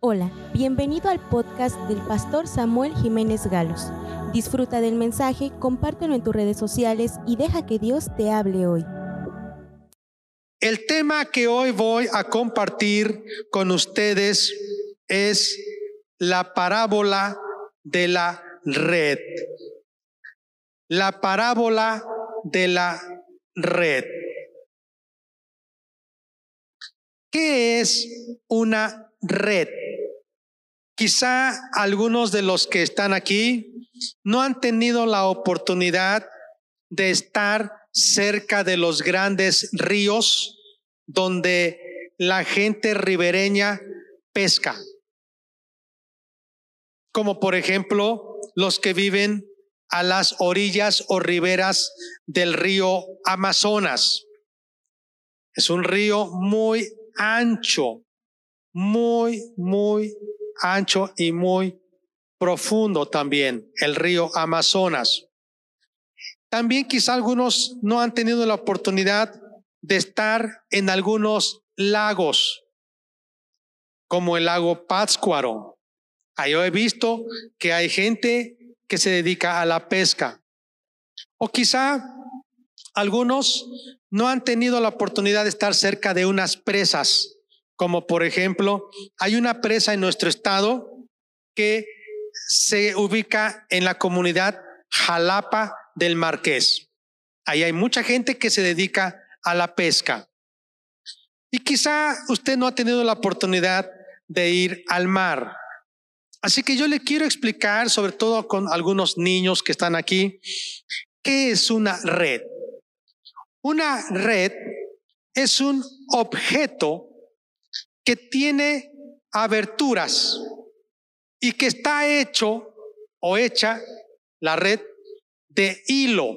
Hola, bienvenido al podcast del pastor Samuel Jiménez Galos. Disfruta del mensaje, compártelo en tus redes sociales y deja que Dios te hable hoy. El tema que hoy voy a compartir con ustedes es la parábola de la red. La parábola de la red. ¿Qué es una red? Quizá algunos de los que están aquí no han tenido la oportunidad de estar cerca de los grandes ríos donde la gente ribereña pesca. Como por ejemplo los que viven a las orillas o riberas del río Amazonas. Es un río muy ancho, muy, muy ancho y muy profundo también, el río Amazonas. También quizá algunos no han tenido la oportunidad de estar en algunos lagos, como el lago Pátzcuaro. Ahí yo he visto que hay gente que se dedica a la pesca. O quizá algunos no han tenido la oportunidad de estar cerca de unas presas, como por ejemplo, hay una presa en nuestro estado que se ubica en la comunidad Jalapa del Marqués. Ahí hay mucha gente que se dedica a la pesca. Y quizá usted no ha tenido la oportunidad de ir al mar. Así que yo le quiero explicar, sobre todo con algunos niños que están aquí, qué es una red. Una red es un objeto que tiene aberturas y que está hecho o hecha la red de hilo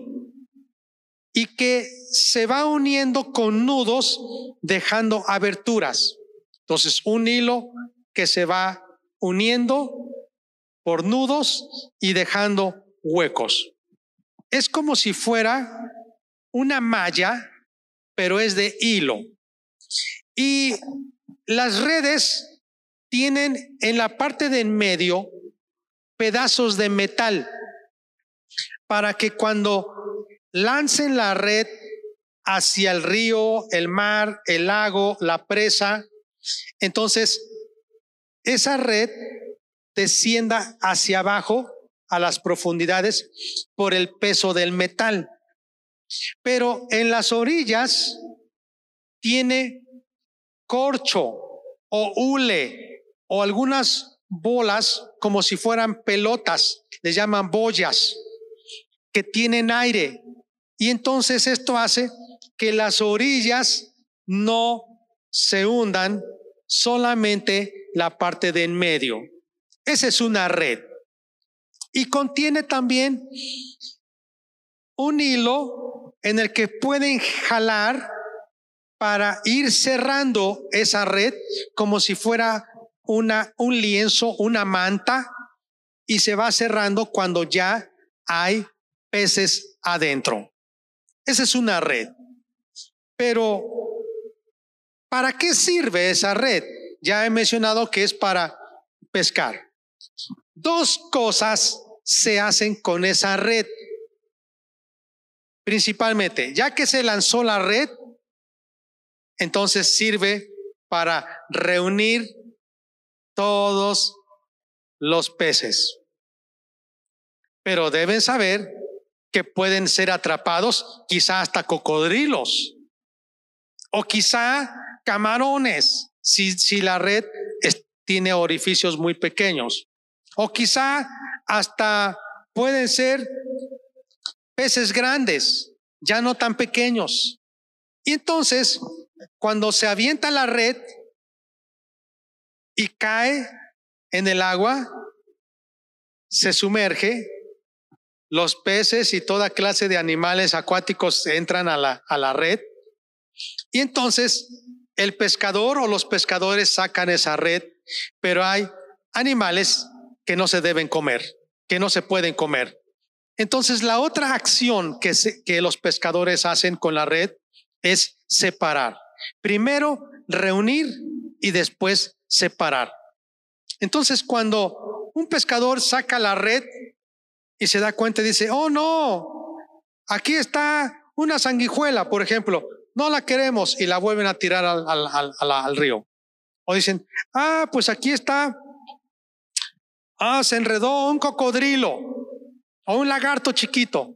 y que se va uniendo con nudos dejando aberturas. Entonces, un hilo que se va uniendo por nudos y dejando huecos. Es como si fuera una malla, pero es de hilo. Y las redes tienen en la parte de en medio pedazos de metal para que cuando lancen la red hacia el río, el mar, el lago, la presa, entonces esa red descienda hacia abajo a las profundidades por el peso del metal. Pero en las orillas tiene corcho o hule o algunas bolas como si fueran pelotas, le llaman boyas, que tienen aire. Y entonces esto hace que las orillas no se hundan, solamente la parte de en medio. Esa es una red. Y contiene también un hilo en el que pueden jalar para ir cerrando esa red como si fuera una, un lienzo, una manta, y se va cerrando cuando ya hay peces adentro. Esa es una red. Pero, ¿para qué sirve esa red? Ya he mencionado que es para pescar. Dos cosas se hacen con esa red. Principalmente, ya que se lanzó la red, entonces sirve para reunir todos los peces. Pero deben saber que pueden ser atrapados quizá hasta cocodrilos o quizá camarones si, si la red tiene orificios muy pequeños. O quizá hasta pueden ser peces grandes, ya no tan pequeños. Y entonces cuando se avienta la red y cae en el agua, se sumerge, los peces y toda clase de animales acuáticos entran a la, a la red y entonces el pescador o los pescadores sacan esa red, pero hay animales que no se deben comer, que no se pueden comer. Entonces la otra acción que, que los pescadores hacen con la red es separar. Primero reunir y después separar. Entonces, cuando un pescador saca la red y se da cuenta y dice, oh no, aquí está una sanguijuela, por ejemplo, no la queremos y la vuelven a tirar al, al, al, río. O dicen, ah, pues aquí está, ah, se enredó un cocodrilo o un lagarto chiquito,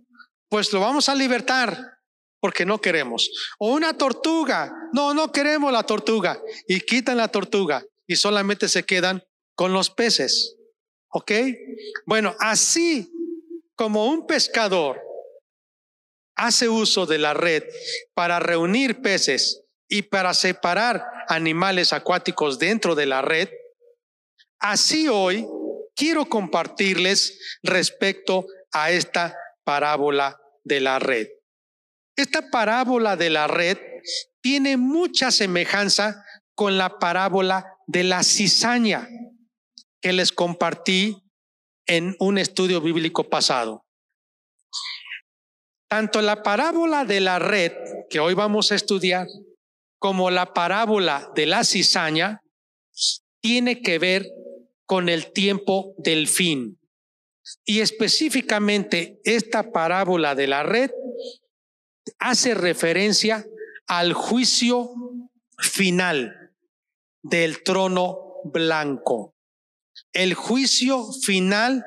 pues lo vamos a libertar porque no queremos. O una tortuga, no, no queremos la tortuga y quitan la tortuga y solamente se quedan con los peces. ¿Ok? Bueno, así como un pescador hace uso de la red para reunir peces y para separar animales acuáticos dentro de la red, así hoy quiero compartirles respecto a esta parábola de la red. Esta parábola de la red tiene mucha semejanza con la parábola de la cizaña que les compartí en un estudio bíblico pasado. Tanto la parábola de la red que hoy vamos a estudiar como la parábola de la cizaña tiene que ver con el tiempo del fin. Y específicamente esta parábola de la red hace referencia al juicio final del trono blanco. El juicio final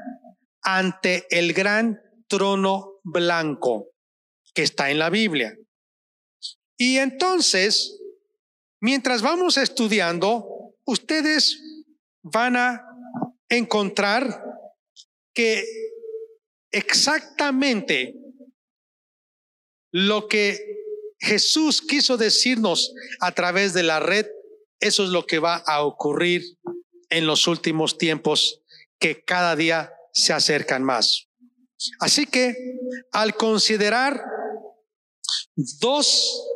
ante el gran trono blanco que está en la Biblia. Y entonces, mientras vamos estudiando, ustedes van a encontrar que exactamente lo que Jesús quiso decirnos a través de la red, eso es lo que va a ocurrir en los últimos tiempos que cada día se acercan más. Así que al considerar dos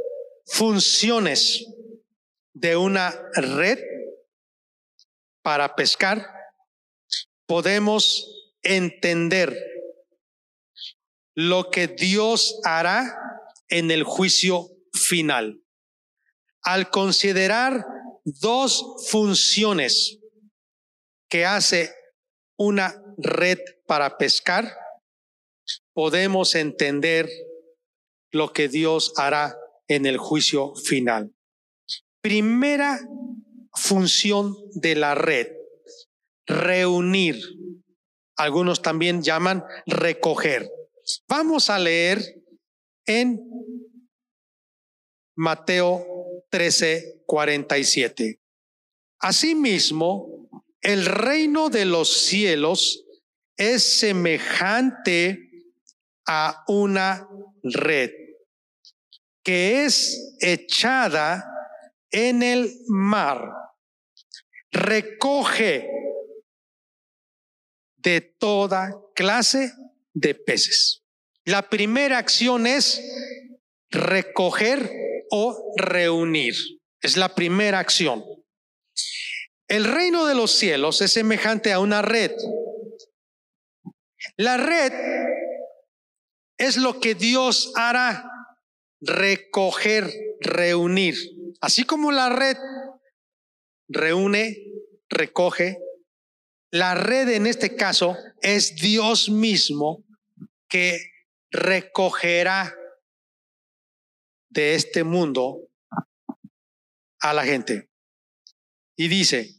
funciones de una red para pescar, podemos entender lo que Dios hará en el juicio final. Al considerar dos funciones que hace una red para pescar, podemos entender lo que Dios hará en el juicio final. Primera función de la red, reunir. Algunos también llaman recoger. Vamos a leer en Mateo 13, 47. Asimismo, el reino de los cielos es semejante a una red que es echada en el mar. Recoge de toda clase de peces. La primera acción es recoger o reunir. Es la primera acción. El reino de los cielos es semejante a una red. La red es lo que Dios hará, recoger, reunir. Así como la red reúne, recoge, la red en este caso es Dios mismo que recogerá de este mundo a la gente. Y dice,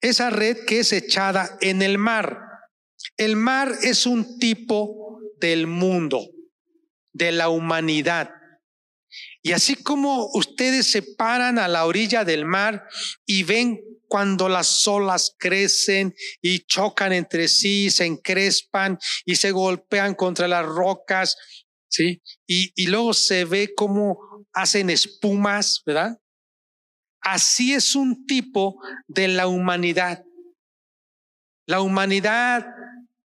esa red que es echada en el mar. El mar es un tipo del mundo, de la humanidad. Y así como ustedes se paran a la orilla del mar y ven cuando las olas crecen y chocan entre sí, se encrespan y se golpean contra las rocas, ¿sí? Y, y luego se ve cómo hacen espumas, ¿verdad? Así es un tipo de la humanidad. La humanidad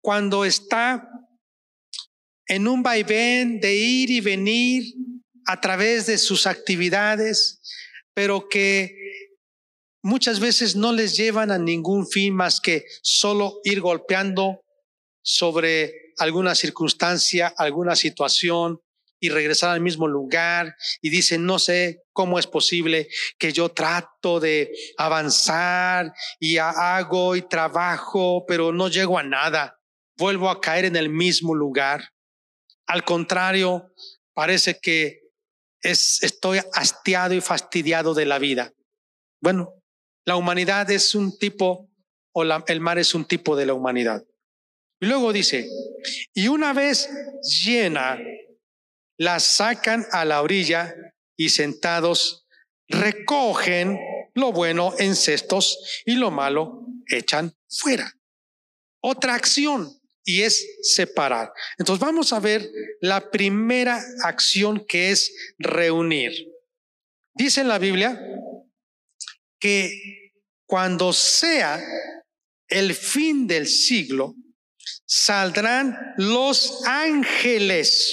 cuando está en un vaivén de ir y venir a través de sus actividades, pero que muchas veces no les llevan a ningún fin más que solo ir golpeando sobre alguna circunstancia, alguna situación y regresar al mismo lugar y dicen, no sé cómo es posible que yo trato de avanzar y hago y trabajo, pero no llego a nada. Vuelvo a caer en el mismo lugar. Al contrario, parece que es, estoy hastiado y fastidiado de la vida. Bueno, la humanidad es un tipo, o el mar es un tipo de la humanidad. Y luego dice, y una vez llena, la sacan a la orilla y sentados recogen lo bueno en cestos y lo malo echan fuera. Otra acción y es separar. Entonces vamos a ver la primera acción que es reunir. Dice en la Biblia que cuando sea el fin del siglo, saldrán los ángeles.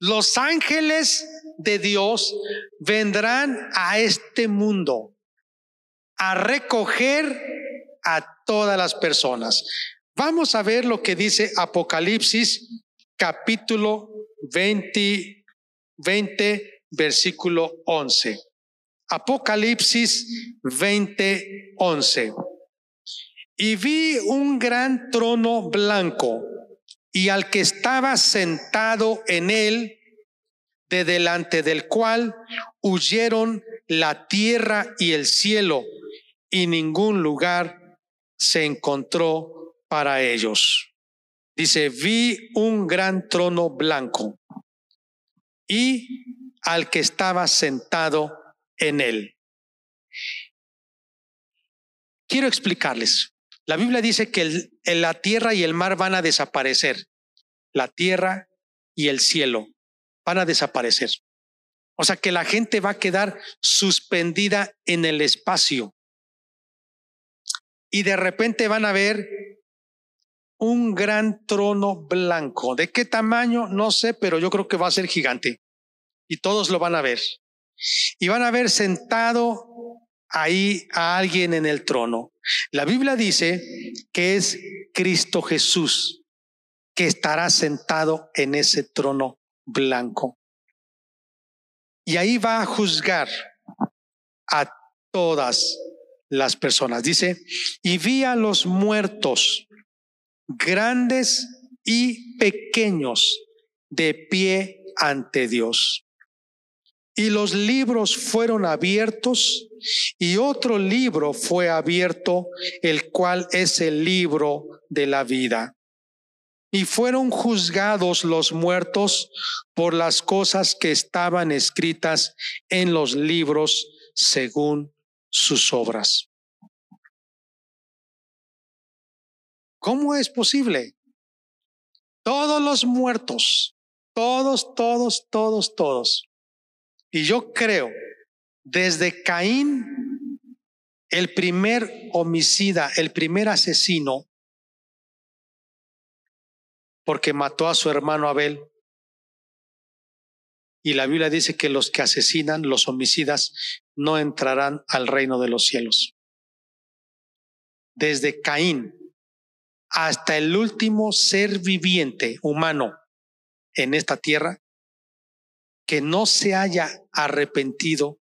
Los ángeles de Dios vendrán a este mundo a recoger a todas las personas. Vamos a ver lo que dice Apocalipsis capítulo 20, 20 versículo 11. Apocalipsis 20, 11. Y vi un gran trono blanco y al que estaba sentado en él, de delante del cual huyeron la tierra y el cielo, y ningún lugar se encontró para ellos. Dice, vi un gran trono blanco y al que estaba sentado en él. Quiero explicarles. La Biblia dice que la tierra y el mar van a desaparecer. La tierra y el cielo van a desaparecer. O sea que la gente va a quedar suspendida en el espacio. Y de repente van a ver un gran trono blanco. ¿De qué tamaño? No sé, pero yo creo que va a ser gigante. Y todos lo van a ver. Y van a ver sentado ahí a alguien en el trono. La Biblia dice que es Cristo Jesús que estará sentado en ese trono blanco. Y ahí va a juzgar a todas las personas. Dice, y vi a los muertos, grandes y pequeños, de pie ante Dios. Y los libros fueron abiertos y otro libro fue abierto, el cual es el libro de la vida. Y fueron juzgados los muertos por las cosas que estaban escritas en los libros según sus obras. ¿Cómo es posible? Todos los muertos, todos, todos, todos, todos, y yo creo, desde Caín, el primer homicida, el primer asesino, porque mató a su hermano Abel. Y la Biblia dice que los que asesinan, los homicidas, no entrarán al reino de los cielos. Desde Caín hasta el último ser viviente humano en esta tierra, que no se haya arrepentido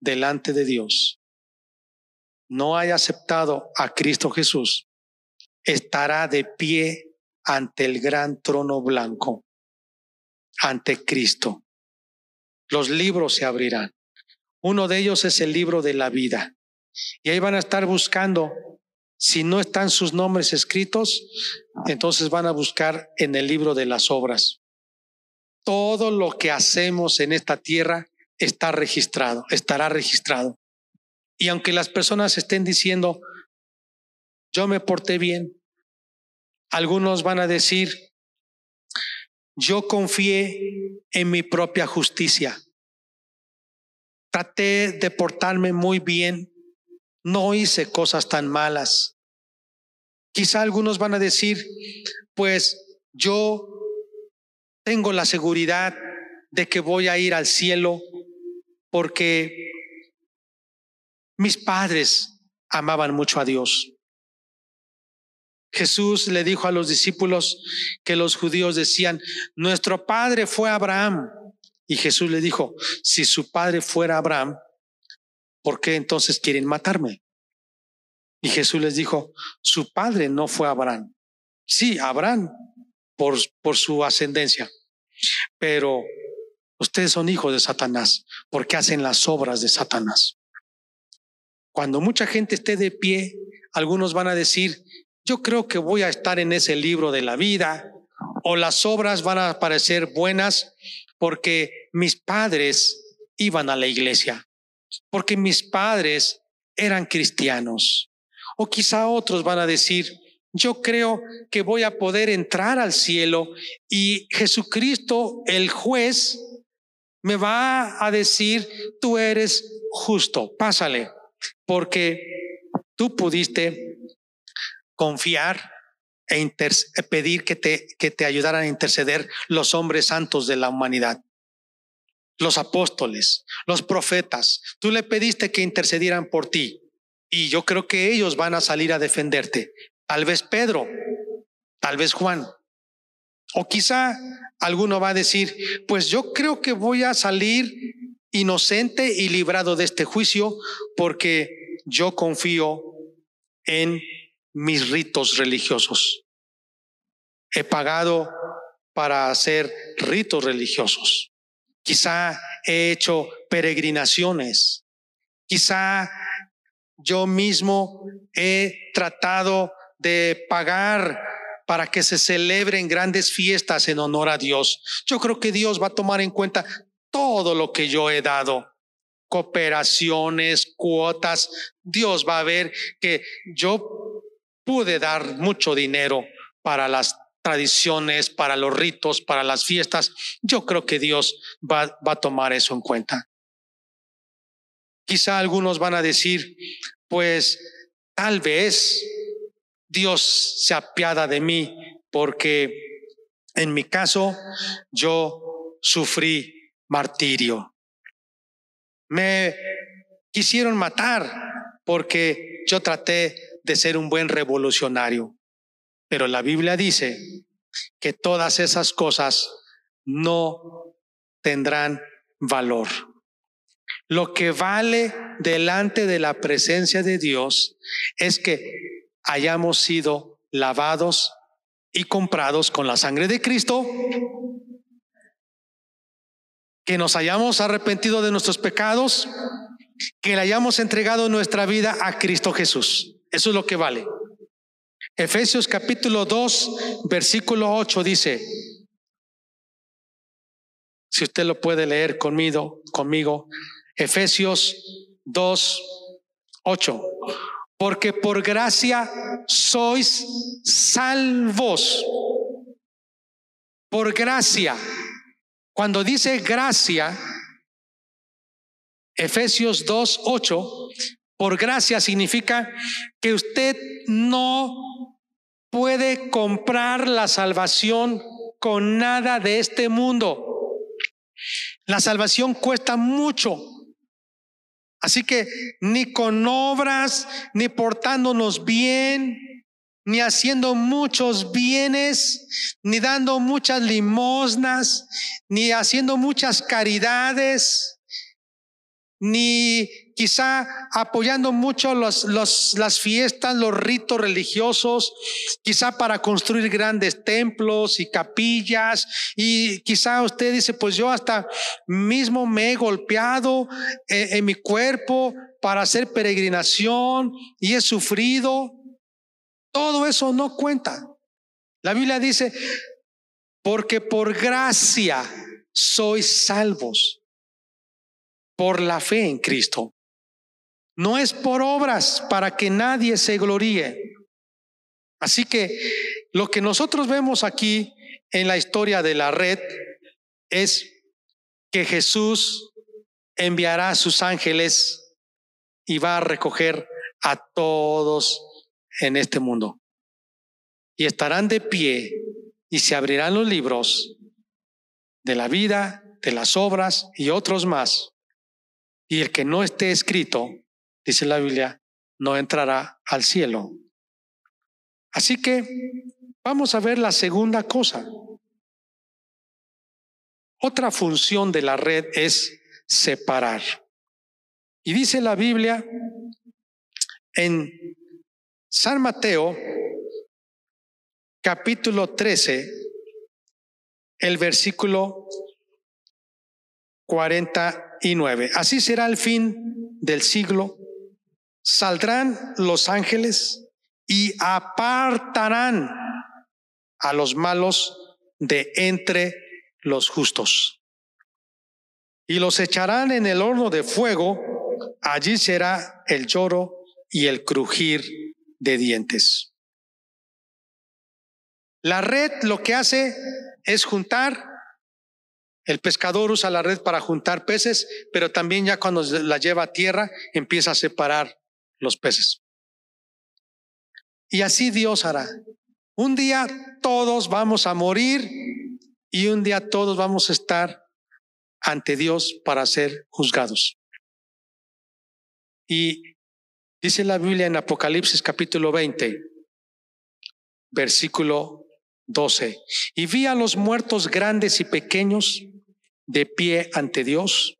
delante de Dios, no haya aceptado a Cristo Jesús, estará de pie ante el gran trono blanco, ante Cristo. Los libros se abrirán. Uno de ellos es el libro de la vida. Y ahí van a estar buscando, si no están sus nombres escritos, entonces van a buscar en el libro de las obras todo lo que hacemos en esta tierra está registrado, estará registrado. Y aunque las personas estén diciendo, yo me porté bien, algunos van a decir, yo confié en mi propia justicia, traté de portarme muy bien, no hice cosas tan malas. Quizá algunos van a decir, pues yo tengo la seguridad de que voy a ir al cielo porque mis padres amaban mucho a Dios. Jesús le dijo a los discípulos que los judíos decían, nuestro padre fue Abraham. Y Jesús le dijo, si su padre fuera Abraham, ¿por qué entonces quieren matarme? Y Jesús les dijo, su padre no fue Abraham. Sí, Abraham, por, su ascendencia. Pero ustedes son hijos de Satanás porque hacen las obras de Satanás. Cuando mucha gente esté de pie, algunos van a decir, yo creo que voy a estar en ese libro de la vida o las obras van a parecer buenas porque mis padres iban a la iglesia, porque mis padres eran cristianos. O quizá otros van a decir, yo creo que voy a poder entrar al cielo y Jesucristo, el juez, me va a decir, tú eres justo, pásale, porque tú pudiste confiar e pedir que te, que te ayudaran a interceder los hombres santos de la humanidad, los apóstoles, los profetas. Tú le pediste que intercedieran por ti y yo creo que ellos van a salir a defenderte. Tal vez Pedro, tal vez Juan. O quizá alguno va a decir, pues yo creo que voy a salir inocente y librado de este juicio porque yo confío en mis ritos religiosos. He pagado para hacer ritos religiosos. Quizá he hecho peregrinaciones. Quizá yo mismo he tratado de pagar para que se celebren grandes fiestas en honor a Dios. Yo creo que Dios va a tomar en cuenta todo lo que yo he dado cooperaciones, cuotas. Dios va a ver que yo pude dar mucho dinero para las tradiciones, para los ritos, para las fiestas. Yo creo que Dios va, va a tomar eso en cuenta. Quizá algunos van a decir, pues tal vez Dios se apiada de mí porque en mi caso yo sufrí martirio. Me quisieron matar porque yo traté de ser un buen revolucionario. Pero la Biblia dice que todas esas cosas no tendrán valor. Lo que vale delante de la presencia de Dios es que hayamos sido lavados y comprados con la sangre de Cristo que nos hayamos arrepentido de nuestros pecados, que le hayamos entregado nuestra vida a Cristo Jesús. Eso es lo que vale. Efesios capítulo 2, versículo 8 dice, si usted lo puede leer conmigo, conmigo, Efesios 2, 8, porque por gracia sois salvos, por gracia cuando dice gracia, Efesios 2, 8, por gracia significa que usted no puede comprar la salvación con nada de este mundo. La salvación cuesta mucho. Así que ni con obras, ni portándonos bien, ni haciendo muchos bienes, ni dando muchas limosnas, ni haciendo muchas caridades, ni quizá apoyando mucho las fiestas, los ritos religiosos, quizá para construir grandes templos y capillas. Y quizá usted dice, pues yo hasta mismo me he golpeado en, en mi cuerpo para hacer peregrinación y he sufrido. Todo eso no cuenta. La Biblia dice, porque por gracia sois salvos, por la fe en Cristo. No es por obras para que nadie se gloríe. Así que lo que nosotros vemos aquí en la historia de la red es que Jesús enviará a sus ángeles y va a recoger a todos en este mundo. Y estarán de pie y se abrirán los libros de la vida, de las obras y otros más. Y el que no esté escrito, dice la Biblia, no entrará al cielo. Así que vamos a ver la segunda cosa. Otra función de la red es separar. Y dice la Biblia en San Mateo, capítulo 13, el versículo 49. Así será el fin del siglo. Saldrán los ángeles y apartarán a los malos de entre los justos. Y los echarán en el horno de fuego, allí será el lloro y el crujir de dientes. La red lo que hace es juntar, el pescador usa la red para juntar peces, pero también ya cuando la lleva a tierra empieza a separar los peces. Y así Dios hará. Un día todos vamos a morir y un día todos vamos a estar ante Dios para ser juzgados. Y dice la Biblia en Apocalipsis capítulo 20, versículo 12, y vi a los muertos grandes y pequeños de pie ante Dios.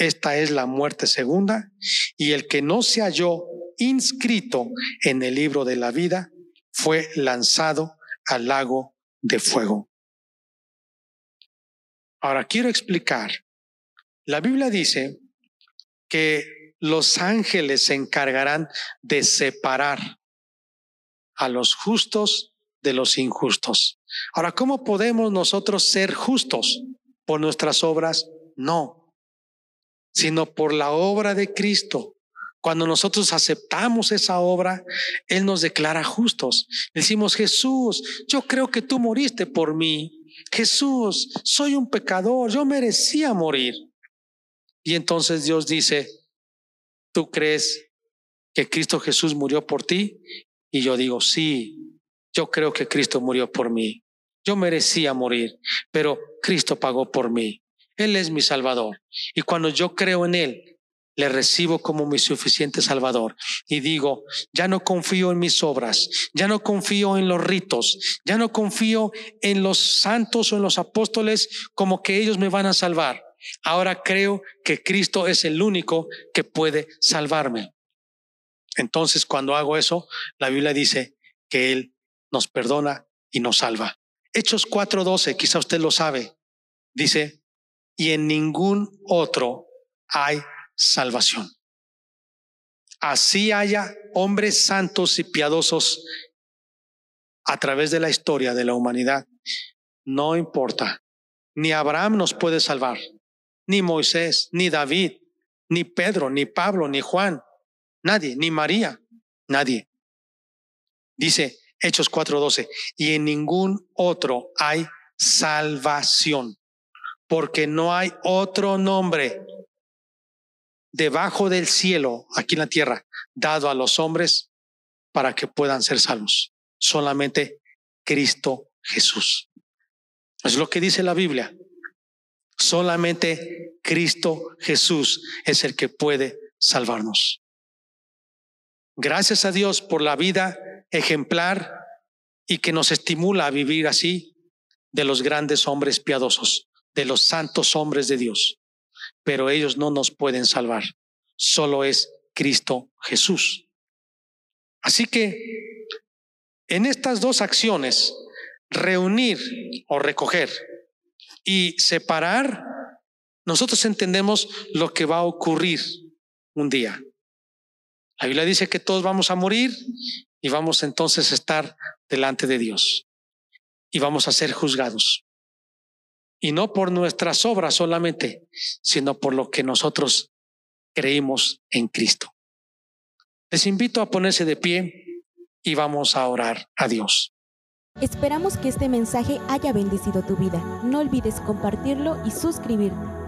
Esta es la muerte segunda, y el que no se halló inscrito en el libro de la vida fue lanzado al lago de fuego. Ahora quiero explicar. La Biblia dice que los ángeles se encargarán de separar a los justos de los injustos. Ahora, ¿cómo podemos nosotros ser justos? ¿Por nuestras obras? No, sino por la obra de Cristo. Cuando nosotros aceptamos esa obra, Él nos declara justos. Decimos, Jesús, yo creo que tú moriste por mí. Jesús, soy un pecador, yo merecía morir. Y entonces Dios dice, ¿tú crees que Cristo Jesús murió por ti? Y yo digo, sí, yo creo que Cristo murió por mí. Yo merecía morir, pero Cristo pagó por mí. Él es mi Salvador. Y cuando yo creo en Él, le recibo como mi suficiente Salvador y digo, ya no confío en mis obras, ya no confío en los ritos, ya no confío en los santos o en los apóstoles como que ellos me van a salvar. Ahora creo que Cristo es el único que puede salvarme. Entonces, cuando hago eso, la Biblia dice que Él nos perdona y nos salva. Hechos 4:12, quizá usted lo sabe, dice, y en ningún otro hay salvación. Así haya hombres santos y piadosos a través de la historia de la humanidad. No importa. Ni Abraham nos puede salvar, ni Moisés, ni David, ni Pedro, ni Pablo, ni Juan. Nadie, ni María, nadie. Dice Hechos 4:12, y en ningún otro hay salvación, porque no hay otro nombre debajo del cielo, aquí en la tierra, dado a los hombres para que puedan ser salvos. Solamente Cristo Jesús. Es lo que dice la Biblia. Solamente Cristo Jesús es el que puede salvarnos. Gracias a Dios por la vida ejemplar y que nos estimula a vivir así de los grandes hombres piadosos, de los santos hombres de Dios pero ellos no nos pueden salvar. Solo es Cristo Jesús. Así que en estas dos acciones, reunir o recoger y separar, nosotros entendemos lo que va a ocurrir un día. La Biblia dice que todos vamos a morir y vamos entonces a estar delante de Dios y vamos a ser juzgados y no por nuestras obras solamente, sino por lo que nosotros creímos en Cristo. Les invito a ponerse de pie y vamos a orar a Dios. Esperamos que este mensaje haya bendecido tu vida. No olvides compartirlo y suscribirte.